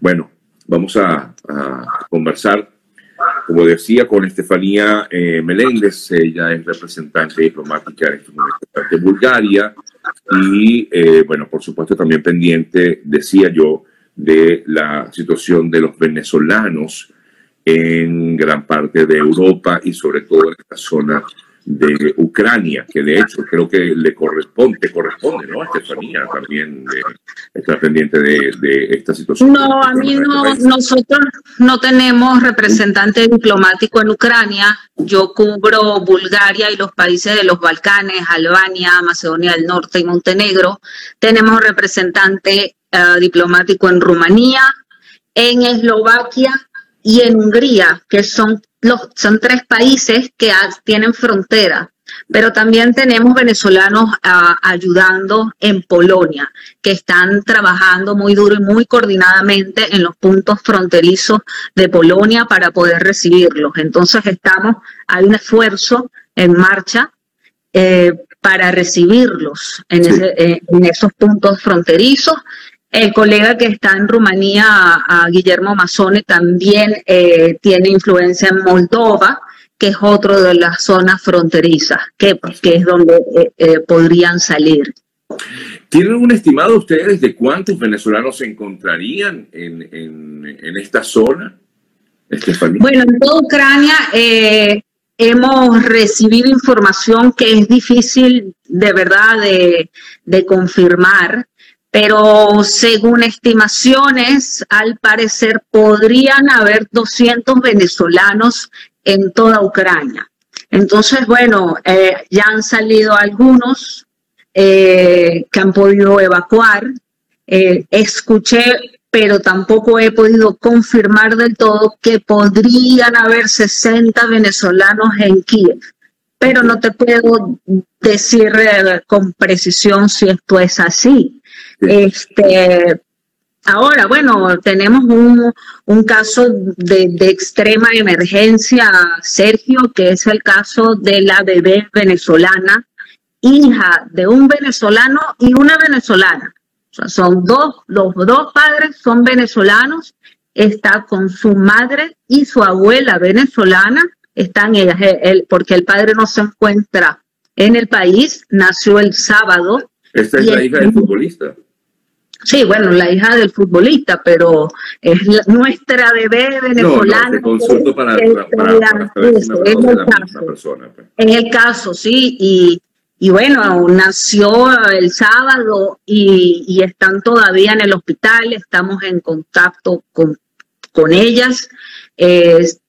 Bueno, vamos a, conversar, como decía, con Estefanía eh, Meléndez. Ella es representante diplomática de Bulgaria y, eh, bueno, por supuesto, también pendiente, decía yo, de la situación de los venezolanos en gran parte de Europa y sobre todo en esta zona de Ucrania, que de hecho creo que le corresponde, corresponde, ¿no? A Estefanía también de, estar pendiente de, esta situación. No, a mí no, nosotros no tenemos representante diplomático en Ucrania. Yo cubro Bulgaria y los países de los Balcanes, Albania, Macedonia del Norte y Montenegro. Tenemos representante eh, diplomático en Rumanía, en Eslovaquia y en Hungría, que son son tres países que tienen frontera, pero también tenemos venezolanos ah, ayudando en Polonia, que están trabajando muy duro y muy coordinadamente en los puntos fronterizos de Polonia para poder recibirlos. Entonces estamos, hay un esfuerzo en marcha eh, para recibirlos en, eh, en esos puntos fronterizos el colega que está en Rumanía, a, Guillermo Mazzone, también eh, tiene influencia en Moldova, que es otro de las zonas fronterizas, que, es donde eh, eh, podrían salir. ¿Tienen un estimado ustedes de cuántos venezolanos se encontrarían en, esta zona? Bueno, en toda Ucrania hemos recibido información que es difícil de verdad de confirmar pero según estimaciones, al parecer podrían haber 200 venezolanos en toda Ucrania. Entonces, bueno, eh, ya han salido algunos eh, que han podido evacuar. Eh, escuché, pero tampoco he podido confirmar del todo que podrían haber 60 venezolanos en Kiev. Pero no te puedo decir con precisión si esto es así. Este, ahora, bueno, tenemos un, un caso de, de, extrema emergencia, Sergio, que es el caso de la bebé venezolana, hija de un venezolano y una venezolana. O sea, son dos, los dos padres son venezolanos, está con su madre y su abuela venezolana, están ellas, porque el padre no se encuentra en el país, nació el sábado. Esta es la hija del futbolista. Sí, bueno, la hija del futbolista, pero es nuestra bebé venezolana. No, consulto para, para, persona. En el caso, sí, y, y bueno, nació el sábado y, y, están todavía en el hospital, estamos en contacto con, con ellas.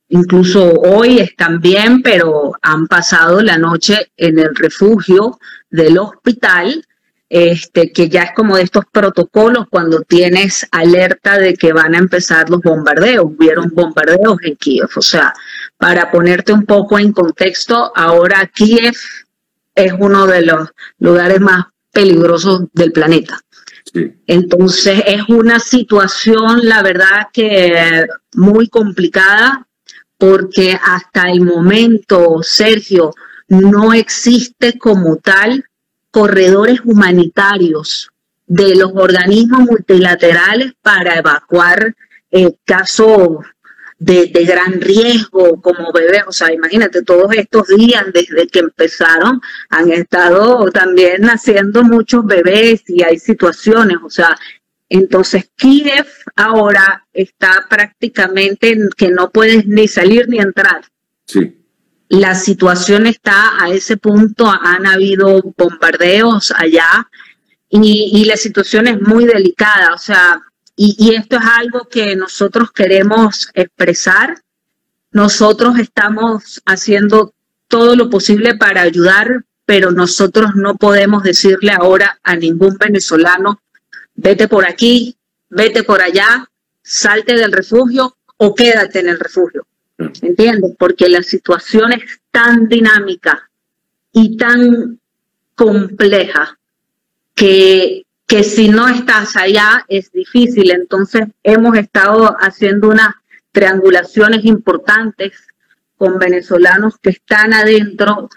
incluso hoy están bien, pero han pasado la noche en el refugio del hospital este, que ya es como de estos protocolos cuando tienes alerta de que van a empezar los bombardeos. Hubieron bombardeos en Kiev. O sea, para ponerte un poco en contexto, ahora Kiev es uno de los lugares más peligrosos del planeta. Entonces es una situación, la verdad que muy complicada, porque hasta el momento, Sergio, no existe como tal corredores humanitarios de los organismos multilaterales para evacuar eh, casos de, gran riesgo como bebés. O sea, imagínate, todos estos días desde que empezaron han estado también naciendo muchos bebés y hay situaciones, o sea, entonces Kiev ahora está prácticamente que no puedes ni salir ni entrar. Sí la situación está a ese punto, han habido bombardeos allá y, la situación es muy delicada, o sea, y, esto es algo que nosotros queremos expresar. Nosotros estamos haciendo todo lo posible para ayudar, pero nosotros no podemos decirle ahora a ningún venezolano, vete por aquí, vete por allá, salte del refugio o quédate en el refugio. ¿Entiendes? Porque la situación es tan dinámica y tan compleja que, que si no estás allá es difícil. Entonces hemos estado haciendo unas triangulaciones importantes con venezolanos que están adentro.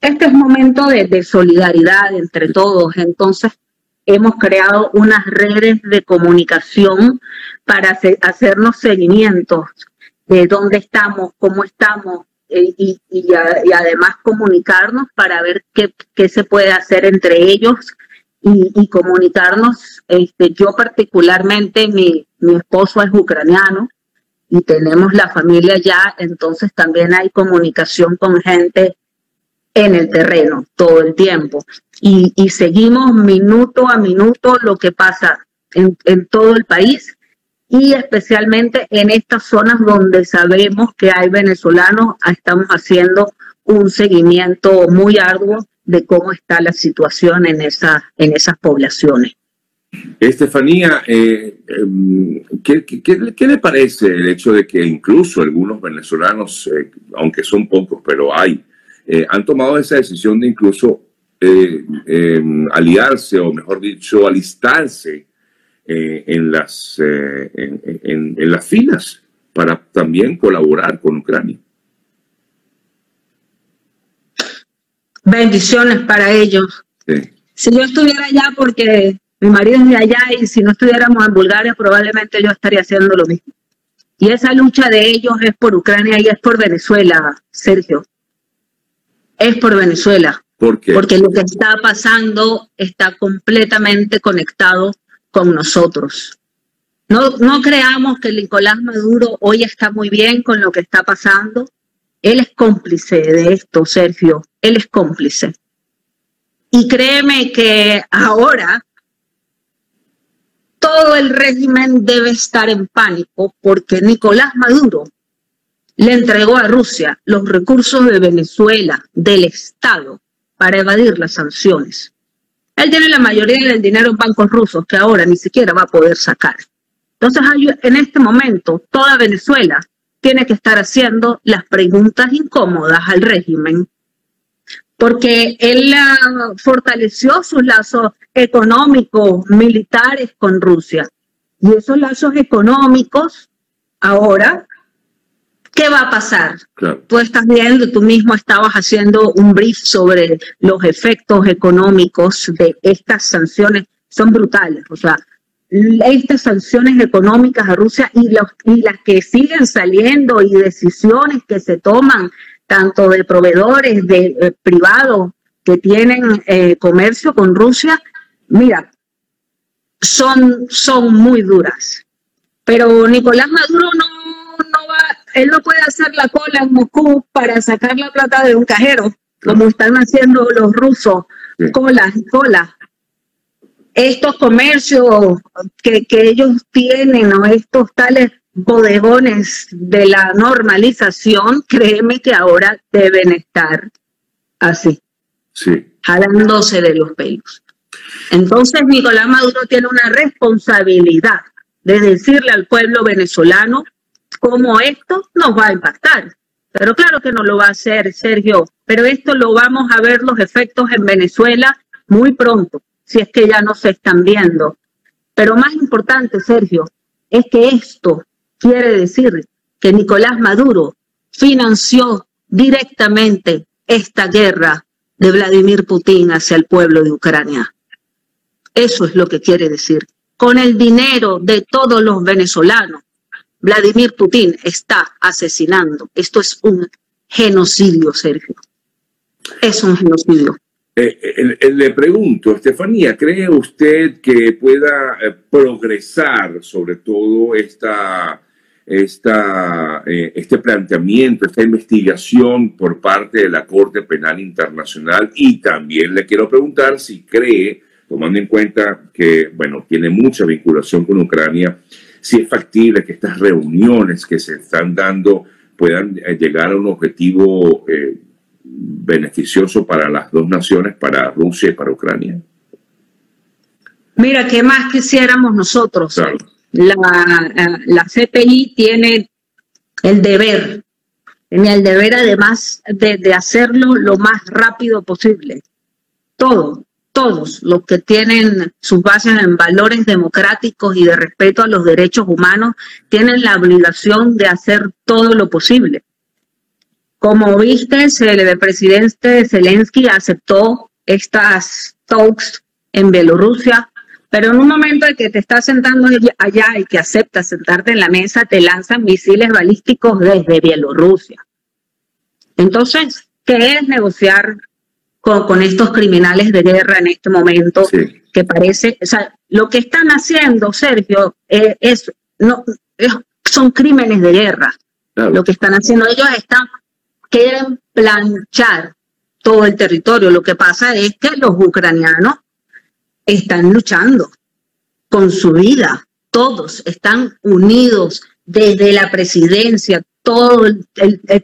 Este es momento de solidaridad entre todos. Entonces hemos creado unas redes de comunicación para hacernos seguimientos de dónde estamos, cómo estamos eh, y, además comunicarnos para ver qué, se puede hacer entre ellos y, comunicarnos. Este, yo particularmente, mi, mi esposo es ucraniano y tenemos la familia ya, entonces también hay comunicación con gente en el terreno todo el tiempo. Y, seguimos minuto a minuto lo que pasa en, en todo el país y especialmente en estas zonas donde sabemos que hay venezolanos, estamos haciendo un seguimiento muy arduo de cómo está la situación en, esa, en esas poblaciones. Estefanía, eh, em, ¿qué, le parece el hecho de que incluso algunos venezolanos, eh, aunque son pocos, pero hay, eh, han tomado esa decisión de incluso em, aliarse o mejor dicho, alistarse eh, en, las, eh, en, las filas para también colaborar con Ucrania. Bendiciones para ellos. Si yo estuviera allá, porque mi marido es de allá y si no estuviéramos en Bulgaria, probablemente yo estaría haciendo lo mismo. Y esa lucha de ellos es por Ucrania y es por Venezuela, Sergio. Es por Venezuela. ¿Por qué? Porque lo que está pasando está completamente conectado con nosotros. No, no creamos que Nicolás Maduro hoy está muy bien con lo que está pasando. Él es cómplice de esto, Sergio. Él es cómplice. Y créeme que ahora todo el régimen debe estar en pánico porque Nicolás Maduro le entregó a Rusia los recursos de Venezuela, del Estado, para evadir las sanciones. Él tiene la mayoría del dinero en bancos rusos que ahora ni siquiera va a poder sacar. Entonces, en este momento, toda Venezuela tiene que estar haciendo las preguntas incómodas al régimen, porque él ah, fortaleció sus lazos económicos, militares con Rusia. Y esos lazos económicos ahora ¿Qué va a pasar? Tú estás viendo, tú mismo estabas haciendo un brief sobre los efectos económicos de estas sanciones. Son brutales. O sea, estas sanciones económicas a Rusia y, y las que siguen saliendo y decisiones que se toman tanto de proveedores de eh, privados que tienen eh, comercio con Rusia, mira, son, son muy duras. Pero Nicolás Maduro no él no puede hacer la cola en Moscú para sacar la plata de un cajero, como están haciendo los rusos, colas y colas. Estos comercios que, ellos tienen, o estos tales bodegones de la normalización, créeme que ahora deben estar así, sí. jalándose de los pelos. Entonces Nicolás Maduro tiene una responsabilidad de decirle al pueblo venezolano cómo esto nos va a impactar. Pero claro que no lo va a hacer, Sergio, pero esto lo vamos a ver los efectos en Venezuela muy pronto, si es que ya no se están viendo. Pero más importante, Sergio, es que esto quiere decir que Nicolás Maduro financió directamente esta guerra de Vladimir Putin hacia el pueblo de Ucrania. Eso es lo que quiere decir. Con el dinero de todos los venezolanos, Vladimir Putin está asesinando. Esto es un genocidio, Sergio. Es un genocidio. Eh, eh, le pregunto, Estefanía, ¿cree usted que pueda eh, progresar sobre todo esta, esta, este planteamiento, esta investigación por parte de la Corte Penal Internacional? Y también le quiero preguntar si cree, tomando en cuenta que, bueno, tiene mucha vinculación con Ucrania, si es factible que estas reuniones que se están dando puedan eh, llegar a un objetivo eh, beneficioso para las dos naciones, para Rusia y para Ucrania. Mira, ¿qué más quisiéramos nosotros? La, eh, la CPI tiene el deber, tiene el deber además de, de hacerlo lo más rápido posible. Todo, todos los que tienen sus bases en valores democráticos y de respeto a los derechos humanos tienen la obligación de hacer todo lo posible. Como viste, el presidente Zelensky aceptó estas talks en Bielorrusia Pero en un momento en que te estás sentando allá y que aceptas sentarte en la mesa, te lanzan misiles balísticos desde Bielorrusia. Entonces, ¿qué es negociar con, estos criminales de guerra en este momento? Que parece, o sea, lo que están haciendo, Sergio, eh, es, no, son crímenes de guerra. Lo que están haciendo ellos están, quieren planchar todo el territorio. Lo que pasa es que los ucranianos están luchando con su vida. Todos están unidos desde la presidencia, todo el,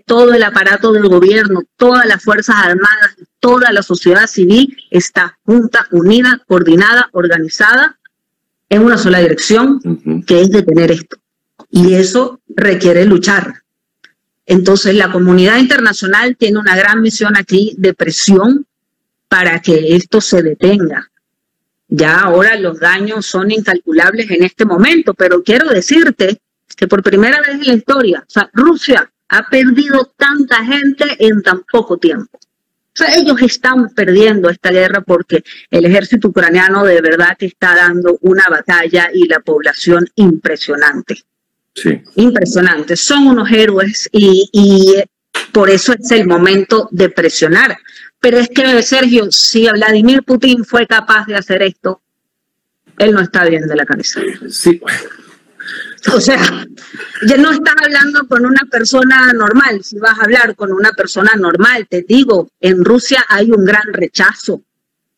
todo el aparato del gobierno, todas las Fuerzas Armadas, toda la sociedad civil está junta, unida, coordinada, organizada en una sola dirección, que es detener esto. Y eso requiere luchar. Entonces la comunidad internacional tiene una gran misión aquí de presión para que esto se detenga. Ya ahora los daños son incalculables en este momento, pero quiero decirte que por primera vez en la historia, o sea, Rusia ha perdido tanta gente en tan poco tiempo. Sea, ellos están perdiendo esta guerra porque el ejército ucraniano de verdad está dando una batalla y la población impresionante. Sí. Impresionante. Son unos héroes y, y por eso es el momento de presionar. Pero es que, Sergio, si Vladimir Putin fue capaz de hacer esto, él no está bien de la cabeza. Sí. O sea, ya no estás hablando con una persona normal. Si vas a hablar con una persona normal, te digo, en Rusia hay un gran rechazo.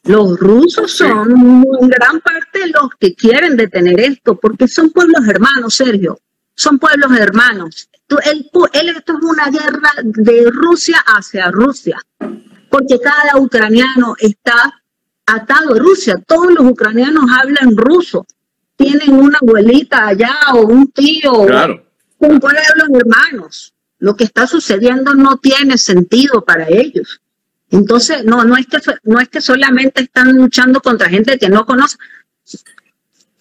Los rusos son en gran parte los que quieren detener esto, porque son pueblos hermanos, Sergio. Son pueblos hermanos. esto es una guerra de Rusia hacia Rusia porque cada ucraniano está atado a Rusia. Todos los ucranianos hablan ruso. Tienen una abuelita allá o un tío. Claro. Un pueblo hermanos. Lo que está sucediendo no tiene sentido para ellos. Entonces, no, no es que, no es que solamente están luchando contra gente que no conoce.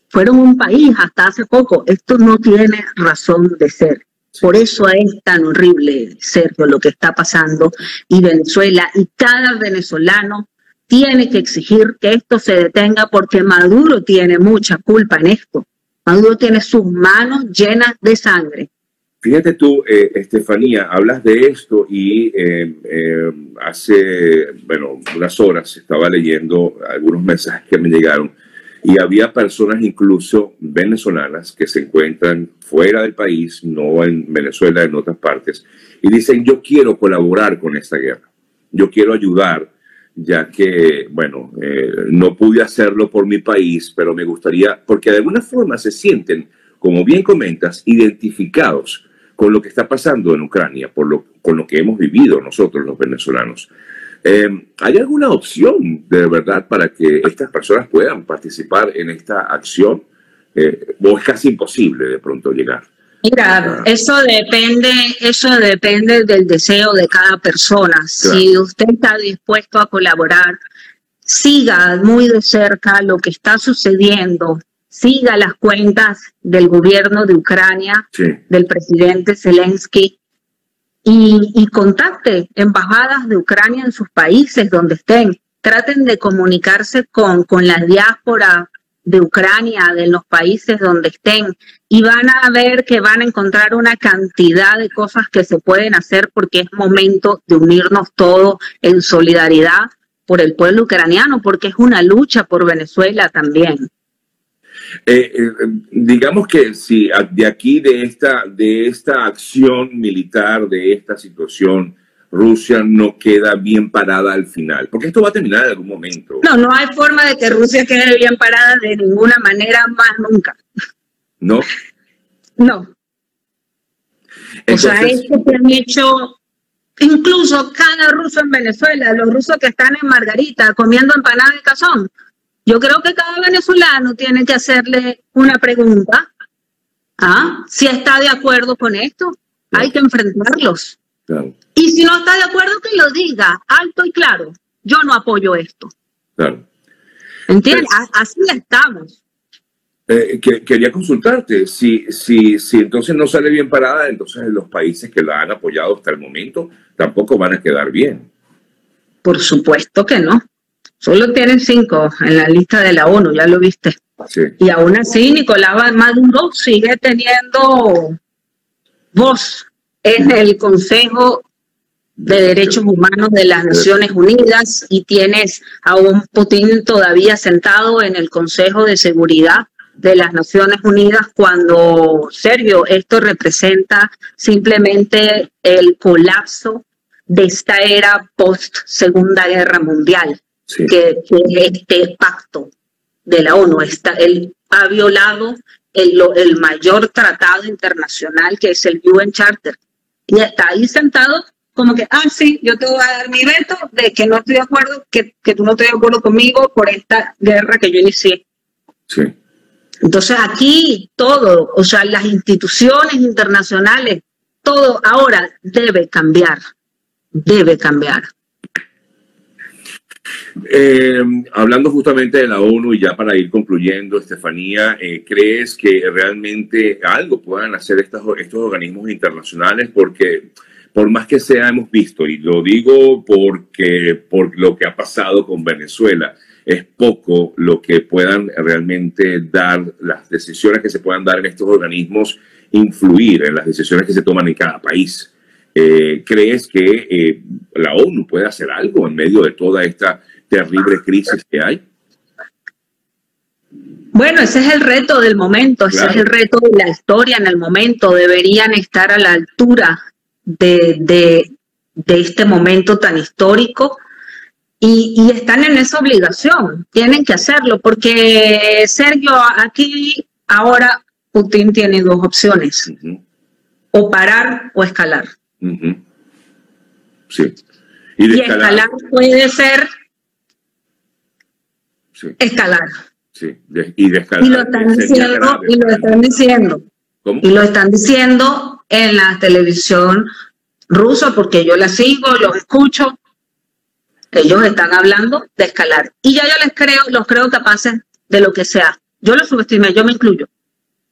Fueron un país hasta hace poco. Esto no tiene razón de ser. Por eso es tan horrible, Sergio, lo que está pasando y Venezuela y cada venezolano tiene que exigir que esto se detenga porque Maduro tiene mucha culpa en esto. Maduro tiene sus manos llenas de sangre. Fíjate tú, eh, Estefanía, hablas de esto y eh, eh, hace, bueno, unas horas estaba leyendo algunos mensajes que me llegaron y había personas incluso venezolanas que se encuentran fuera del país, no en Venezuela, en otras partes, y dicen, yo quiero colaborar con esta guerra, yo quiero ayudar, ya que, bueno, eh, no pude hacerlo por mi país, pero me gustaría, porque de alguna forma se sienten, como bien comentas, identificados con lo que está pasando en Ucrania, por lo, con lo que hemos vivido nosotros los venezolanos. Em, ¿Hay alguna opción de verdad para que estas personas puedan participar en esta acción? Eh, ¿O es casi imposible de pronto llegar? Mira, eso depende, eso depende del deseo de cada persona. Si usted está dispuesto a colaborar, siga muy de cerca lo que está sucediendo, siga las cuentas del gobierno de Ucrania, del presidente Zelensky, y, contacte embajadas de Ucrania en sus países donde estén. Traten de comunicarse con, con la diáspora de Ucrania, de los países donde estén, y van a ver que van a encontrar una cantidad de cosas que se pueden hacer porque es momento de unirnos todos en solidaridad por el pueblo ucraniano, porque es una lucha por Venezuela también. Eh, eh, digamos que si de aquí, de esta, de esta acción militar, de esta situación, Rusia no queda bien parada al final, porque esto va a terminar en algún momento. No, no hay forma de que Rusia quede bien parada de ninguna manera más nunca. ¿No? No. o sea, es que han hecho incluso cada ruso en Venezuela, los rusos que están en Margarita comiendo empanadas de cazón, yo creo que cada venezolano tiene que hacerle una pregunta. ¿ah? Si está de acuerdo con esto, hay que enfrentarlos. Y si no está de acuerdo, que lo diga alto y claro. Yo no apoyo esto. Claro. ¿Entiendes? Así estamos. Eh, que, quería consultarte, si, si, si entonces no sale bien parada, entonces los países que la han apoyado hasta el momento tampoco van a quedar bien. Por supuesto que no. Solo tienen cinco en la lista de la ONU, ya lo viste. Y aún así, Nicolás Maduro sigue teniendo voz en el Consejo de Derechos Humanos de las Naciones Unidas y tienes a un Putin todavía sentado en el Consejo de Seguridad de las Naciones Unidas cuando, Sergio, esto representa simplemente el colapso de esta era post Segunda Guerra Mundial, que, este pacto de la ONU. Está, él ha violado el, el mayor tratado internacional que es el UN Charter y está ahí sentado como que, ah, sí, yo te voy a dar mi veto de que no estoy de acuerdo, que, que tú no estás de acuerdo conmigo por esta guerra que yo inicié. Sí. Entonces aquí todo, o sea, las instituciones internacionales, todo ahora debe cambiar, debe cambiar. Eh, hablando justamente de la ONU y ya para ir concluyendo, Estefanía, eh, ¿crees que realmente algo puedan hacer estos, estos organismos internacionales? Porque por más que sea, hemos visto, y lo digo porque por lo que ha pasado con Venezuela, es poco lo que puedan realmente dar, las decisiones que se puedan dar en estos organismos, influir en las decisiones que se toman en cada país. Eh, ¿Crees que eh, la ONU puede hacer algo en medio de toda esta terrible crisis que hay? Bueno, ese es el reto del momento, ese es el reto de la historia en el momento. Deberían estar a la altura de, este momento tan histórico y, están en esa obligación, tienen que hacerlo, porque Sergio, aquí ahora Putin tiene dos opciones, o parar o escalar. Sí. Y, escalar, puede ser escalar. Sí, y de escalar. Y lo están diciendo, y lo están diciendo. Y lo están diciendo en la televisión rusa porque yo la sigo, los escucho. Ellos están hablando de escalar. Y ya yo les creo, los creo capaces de lo que sea. Yo lo subestimé, yo me incluyo.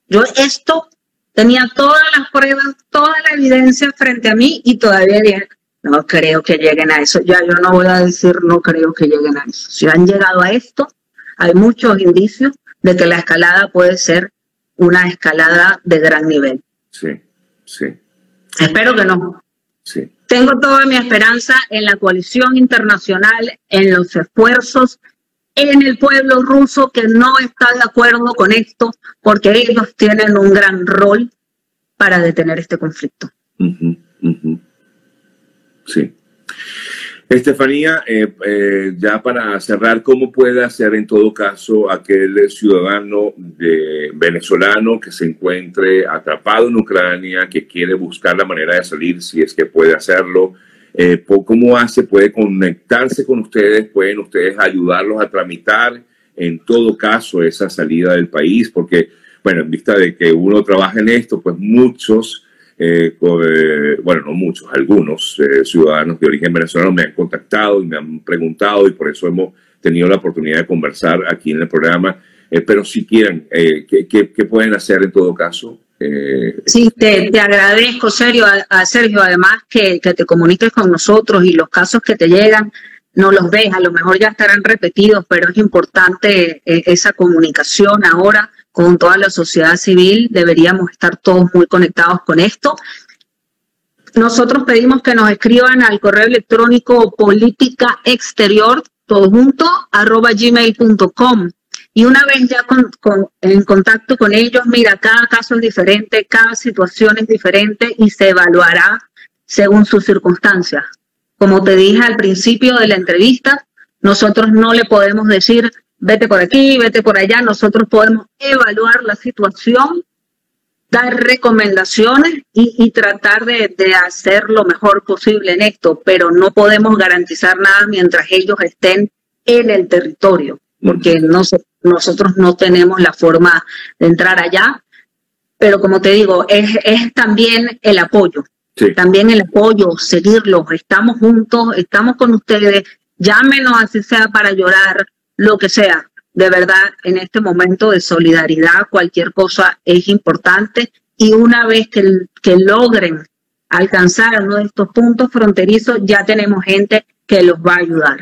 Yo esto tenía todas las pruebas, toda la evidencia frente a mí y todavía dije, no creo que lleguen a eso. Ya yo no voy a decir no creo que lleguen a eso. Si han llegado a esto, hay muchos indicios de que la escalada puede ser una escalada de gran nivel. Sí. Sí. Espero que no. Sí. Tengo toda mi esperanza en la coalición internacional, en los esfuerzos, en el pueblo ruso que no está de acuerdo con esto, porque ellos tienen un gran rol para detener este conflicto. Sí. Estefanía, eh, eh, ya para cerrar, ¿cómo puede hacer en todo caso aquel ciudadano de, venezolano que se encuentre atrapado en Ucrania, que quiere buscar la manera de salir, si es que puede hacerlo? Eh, ¿Cómo hace? ¿Puede conectarse con ustedes? ¿Pueden ustedes ayudarlos a tramitar en todo caso esa salida del país? Porque, bueno, en vista de que uno trabaja en esto, pues muchos eh, eh, bueno, no muchos, algunos eh, ciudadanos de origen venezolano me han contactado y me han preguntado y por eso hemos tenido la oportunidad de conversar aquí en el programa. pero si quieren, ¿qué, pueden hacer en todo caso? Sí, te, agradezco, Sergio, a, Sergio, además que, que te comuniques con nosotros y los casos que te llegan no los ves, a lo mejor ya estarán repetidos, pero es importante esa comunicación ahora con toda la sociedad civil, deberíamos estar todos muy conectados con esto. Nosotros pedimos que nos escriban al correo electrónico política exterior, todo junto, arroba gmail.com. Y una vez ya en contacto con ellos, mira, cada caso es diferente, cada situación es diferente y se evaluará según sus circunstancias. Como te dije al principio de la entrevista, nosotros no le podemos decir vete por aquí, vete por allá. Nosotros podemos evaluar la situación, dar recomendaciones y, tratar de, hacer lo mejor posible en esto, pero no podemos garantizar nada mientras ellos estén en el territorio, porque nosotros no tenemos la forma de entrar allá. Pero como te digo, es, también el apoyo, también el apoyo, seguirlos, estamos juntos, estamos con ustedes, llámenos así sea para llorar, lo que sea. De verdad, en este momento de solidaridad, cualquier cosa es importante y una vez que, que logren alcanzar uno de estos puntos fronterizos, ya tenemos gente que los va a ayudar.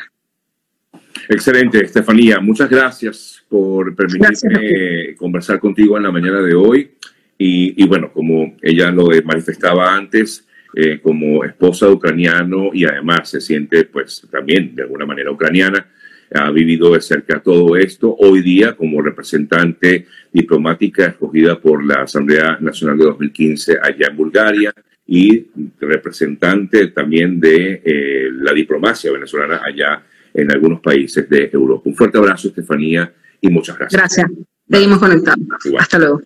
Excelente, Estefanía. Muchas gracias por permitirme conversar contigo en la mañana de hoy. Y, y bueno, como ella lo manifestaba antes, eh, como esposa de ucraniano y además se siente pues también de alguna manera ucraniana, ha vivido de cerca todo esto. Hoy día, como representante diplomática escogida por la Asamblea Nacional de 2015 allá en Bulgaria y representante también de eh, la diplomacia venezolana allá en algunos países de Europa. Un fuerte abrazo, Estefanía, y muchas gracias. Gracias. Seguimos conectados. Hasta luego.